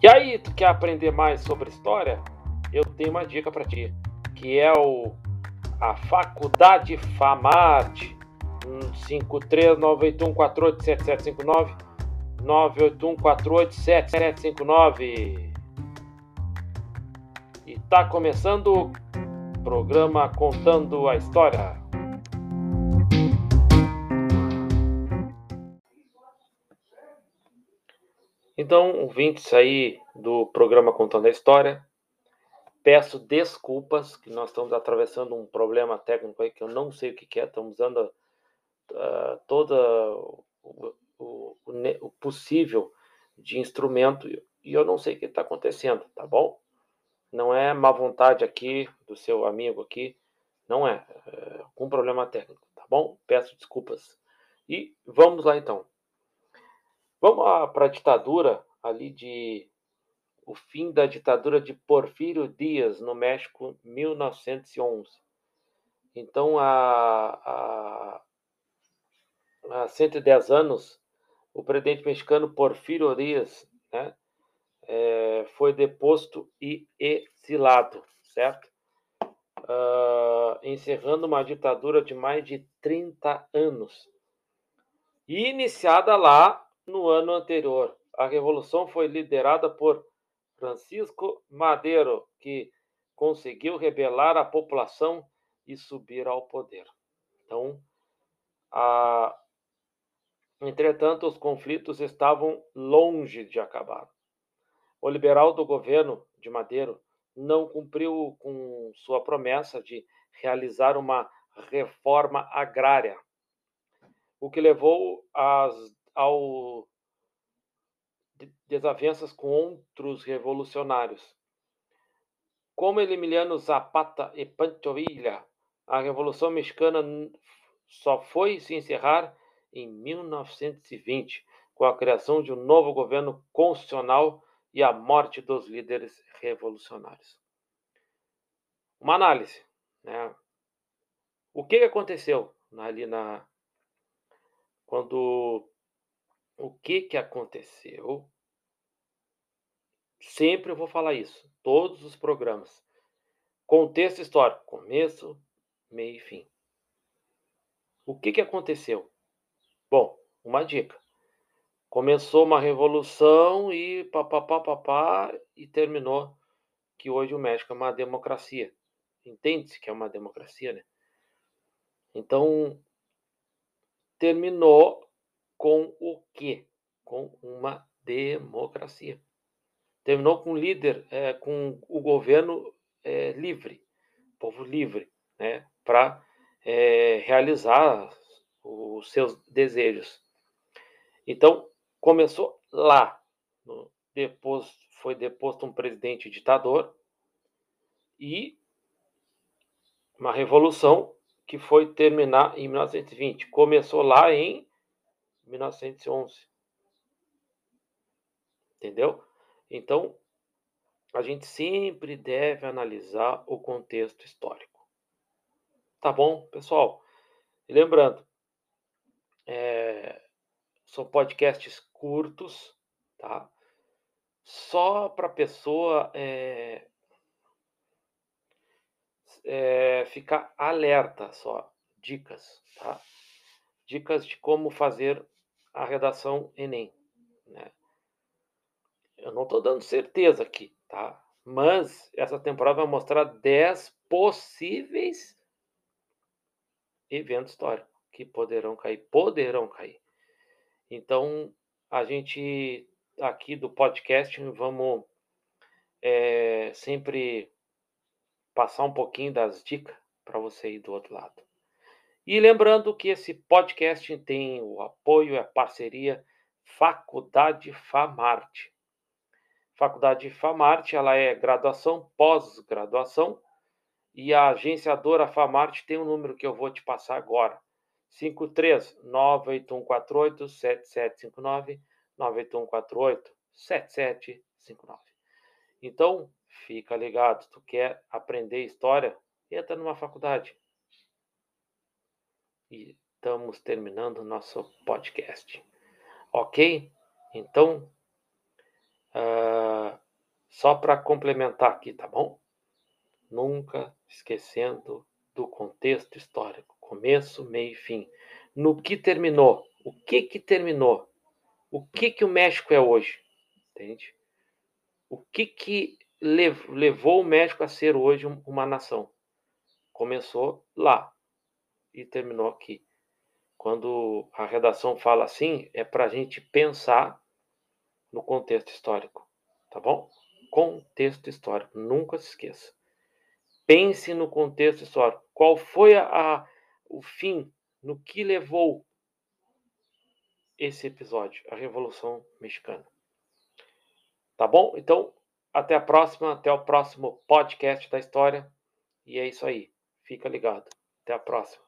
E aí, tu quer aprender mais sobre história? Eu tenho uma dica para ti, que é o a Faculdade Famarte 53981487759 981487759 E tá começando o programa Contando a História. Então, ouvintes aí do programa Contando a História, peço desculpas que nós estamos atravessando um problema técnico aí que eu não sei o que é, estamos usando uh, todo o, o, o, possível de instrumento e eu não sei o que está acontecendo, tá bom? Não é má vontade aqui do seu amigo aqui, não é, é um problema técnico, tá bom? Peço desculpas. E vamos lá então. Vamos para a ditadura ali de o fim da ditadura de Porfírio Dias no México, 1911. Então, há, há, há 110 anos, o presidente mexicano Porfírio Dias né, é, foi deposto e exilado, certo? Uh, encerrando uma ditadura de mais de 30 anos. E iniciada lá no ano anterior. A revolução foi liderada por Francisco Madeiro, que conseguiu rebelar a população e subir ao poder. Então, a... entretanto, os conflitos estavam longe de acabar. O liberal do governo de Madeiro não cumpriu com sua promessa de realizar uma reforma agrária, o que levou às ao desavenças com outros revolucionários. Como Emiliano Zapata e Pancho Villa, a Revolução Mexicana só foi se encerrar em 1920, com a criação de um novo governo constitucional e a morte dos líderes revolucionários. Uma análise. Né? O que aconteceu ali na. Quando o que, que aconteceu? Sempre eu vou falar isso, todos os programas. Contexto histórico, começo, meio e fim. O que, que aconteceu? Bom, uma dica. Começou uma revolução e papapá, papá, e terminou que hoje o México é uma democracia. Entende-se que é uma democracia, né? Então, terminou com o quê? Com uma democracia. Terminou com o líder, é, com o governo é, livre, povo livre, né, para é, realizar os seus desejos. Então, começou lá. Depois foi deposto um presidente ditador e uma revolução que foi terminar em 1920. Começou lá em 1911. Entendeu? Então, a gente sempre deve analisar o contexto histórico. Tá bom, pessoal? E lembrando, é, são podcasts curtos, tá? Só para a pessoa é, é, ficar alerta, só dicas, tá? Dicas de como fazer a redação Enem. Né? Eu não estou dando certeza aqui, tá? Mas essa temporada vai mostrar 10 possíveis eventos históricos que poderão cair. Poderão cair. Então, a gente aqui do podcast vamos é, sempre passar um pouquinho das dicas para você aí do outro lado. E lembrando que esse podcast tem o apoio e a parceria Faculdade Famarte. Faculdade Famarte, ela é graduação, pós-graduação, e a agenciadora Famarte tem um número que eu vou te passar agora. 53 98148 7759 98148 7759. Então, fica ligado, tu quer aprender história? Entra numa faculdade e estamos terminando nosso podcast. Ok? Então, Uh, só para complementar aqui, tá bom? Nunca esquecendo do contexto histórico, começo, meio e fim. No que terminou? O que que terminou? O que que o México é hoje? Entende? O que que levou o México a ser hoje uma nação? Começou lá e terminou aqui. Quando a redação fala assim, é para a gente pensar no contexto histórico, tá bom? Contexto histórico, nunca se esqueça. Pense no contexto histórico. Qual foi a, a o fim, no que levou esse episódio, a Revolução Mexicana. Tá bom? Então, até a próxima, até o próximo podcast da história. E é isso aí. Fica ligado. Até a próxima.